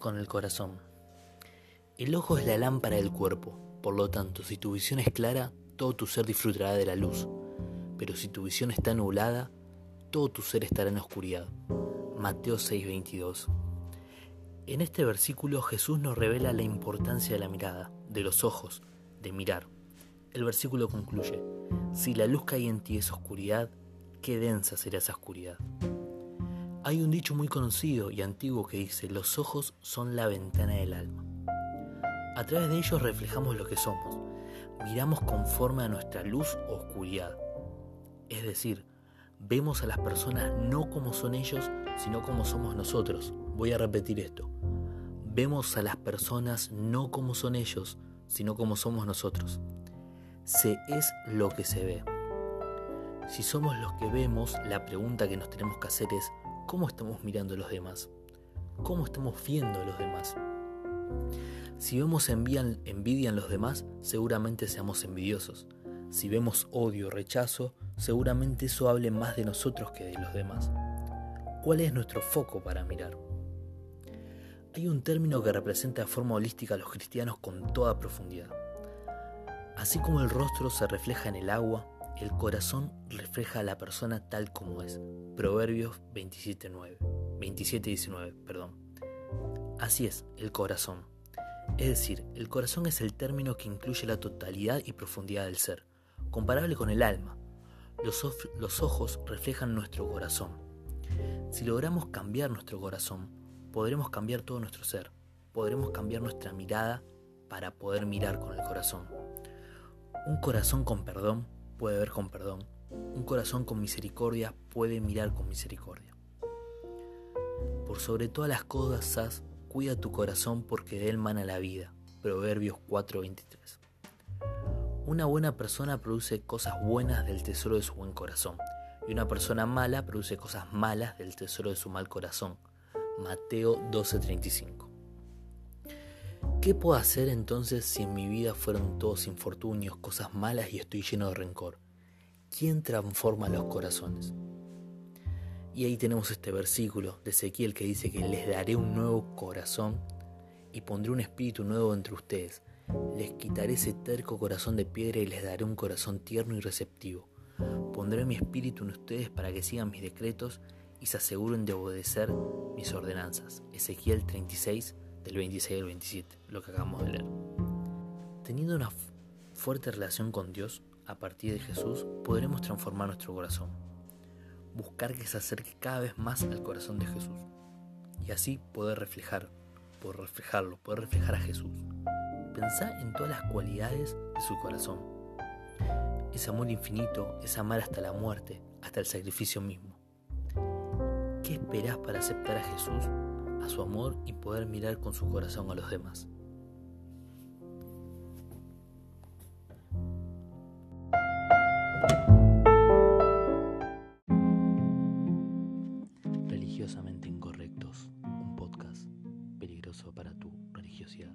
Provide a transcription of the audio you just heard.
Con el corazón. El ojo es la lámpara del cuerpo, por lo tanto, si tu visión es clara, todo tu ser disfrutará de la luz. Pero si tu visión está nublada, todo tu ser estará en oscuridad. Mateo 6:22. En este versículo Jesús nos revela la importancia de la mirada, de los ojos, de mirar. El versículo concluye, si la luz que hay en ti es oscuridad, qué densa será esa oscuridad. Hay un dicho muy conocido y antiguo que dice, los ojos son la ventana del alma. A través de ellos reflejamos lo que somos. Miramos conforme a nuestra luz o oscuridad. Es decir, vemos a las personas no como son ellos, sino como somos nosotros. Voy a repetir esto. Vemos a las personas no como son ellos, sino como somos nosotros. Se es lo que se ve. Si somos los que vemos, la pregunta que nos tenemos que hacer es, cómo estamos mirando a los demás, cómo estamos viendo a los demás. Si vemos envidia en los demás, seguramente seamos envidiosos. Si vemos odio o rechazo, seguramente eso hable más de nosotros que de los demás. ¿Cuál es nuestro foco para mirar? Hay un término que representa de forma holística a los cristianos con toda profundidad. Así como el rostro se refleja en el agua, el corazón refleja a la persona tal como es. Proverbios 27.9. 27.19, perdón. Así es, el corazón. Es decir, el corazón es el término que incluye la totalidad y profundidad del ser, comparable con el alma. Los, los ojos reflejan nuestro corazón. Si logramos cambiar nuestro corazón, podremos cambiar todo nuestro ser. Podremos cambiar nuestra mirada para poder mirar con el corazón. Un corazón con perdón puede ver con perdón. Un corazón con misericordia puede mirar con misericordia. Por sobre todas las cosas, cuida tu corazón porque de él mana la vida. Proverbios 4:23. Una buena persona produce cosas buenas del tesoro de su buen corazón, y una persona mala produce cosas malas del tesoro de su mal corazón. Mateo 12:35. ¿Qué puedo hacer entonces si en mi vida fueron todos infortunios, cosas malas y estoy lleno de rencor? ¿Quién transforma los corazones? Y ahí tenemos este versículo de Ezequiel que dice que les daré un nuevo corazón y pondré un espíritu nuevo entre ustedes. Les quitaré ese terco corazón de piedra y les daré un corazón tierno y receptivo. Pondré mi espíritu en ustedes para que sigan mis decretos y se aseguren de obedecer mis ordenanzas. Ezequiel 36, del 26 al 27, lo que acabamos de leer. Teniendo una fuerte relación con Dios, a partir de Jesús, podremos transformar nuestro corazón. Buscar que se acerque cada vez más al corazón de Jesús. Y así poder reflejar, poder reflejarlo, poder reflejar a Jesús. Pensá en todas las cualidades de su corazón. Ese amor infinito es amar hasta la muerte, hasta el sacrificio mismo. ¿Qué esperás para aceptar a Jesús a su amor y poder mirar con su corazón a los demás. Religiosamente Incorrectos, un podcast peligroso para tu religiosidad.